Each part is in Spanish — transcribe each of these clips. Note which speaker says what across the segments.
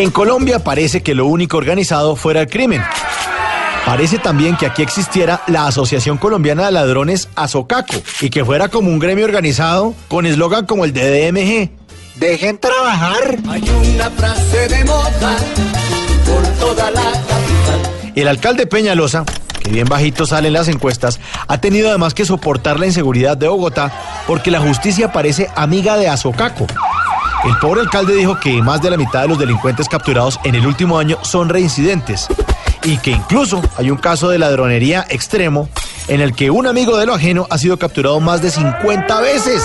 Speaker 1: En Colombia parece que lo único organizado fuera el crimen. Parece también que aquí existiera la Asociación Colombiana de Ladrones Azocaco y que fuera como un gremio organizado con eslogan como el de DMG. Dejen trabajar.
Speaker 2: Hay una frase de moda por toda la capital.
Speaker 1: El alcalde Peñalosa, que bien bajito sale en las encuestas, ha tenido además que soportar la inseguridad de Bogotá porque la justicia parece amiga de Azocaco. El pobre alcalde dijo que más de la mitad de los delincuentes capturados en el último año son reincidentes y que incluso hay un caso de ladronería extremo en el que un amigo de lo ajeno ha sido capturado más de 50 veces.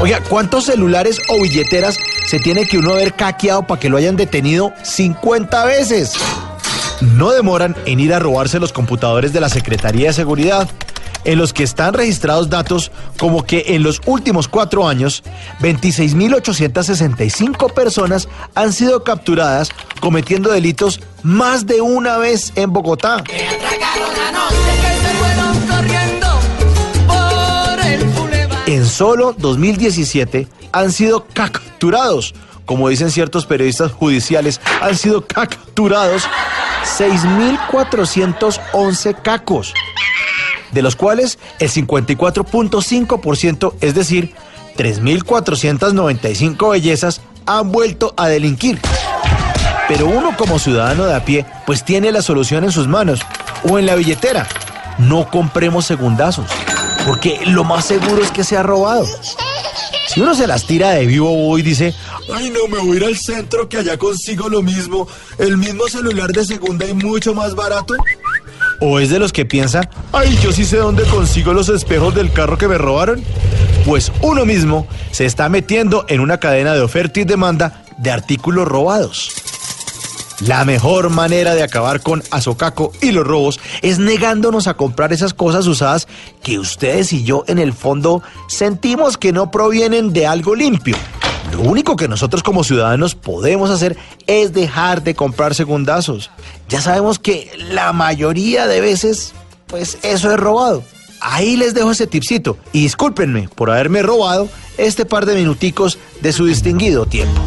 Speaker 1: Oiga, ¿cuántos celulares o billeteras se tiene que uno haber caqueado para que lo hayan detenido 50 veces? No demoran en ir a robarse los computadores de la Secretaría de Seguridad, en los que están registrados datos como que en los últimos cuatro años, 26.865 personas han sido capturadas cometiendo delitos más de una vez en Bogotá. En solo 2017 han sido capturados, como dicen ciertos periodistas judiciales, han sido capturados 6.411 cacos, de los cuales el 54.5%, es decir, 3.495 bellezas, han vuelto a delinquir. Pero uno como ciudadano de a pie, pues tiene la solución en sus manos o en la billetera. No compremos segundazos, porque lo más seguro es que sea robado. Si uno se las tira de vivo bobo y dice, ay no, me voy a ir al centro que allá consigo lo mismo, el mismo celular de segunda y mucho más barato. O es de los que piensa, ay, yo sí sé dónde consigo los espejos del carro que me robaron. Pues uno mismo se está metiendo en una cadena de oferta y demanda de artículos robados. La mejor manera de acabar con Azocaco y los robos es negándonos a comprar esas cosas usadas que ustedes y yo en el fondo sentimos que no provienen de algo limpio. Lo único que nosotros como ciudadanos podemos hacer es dejar de comprar segundazos. Ya sabemos que la mayoría de veces, pues eso es robado. Ahí les dejo ese tipcito y discúlpenme por haberme robado este par de minuticos de su distinguido tiempo.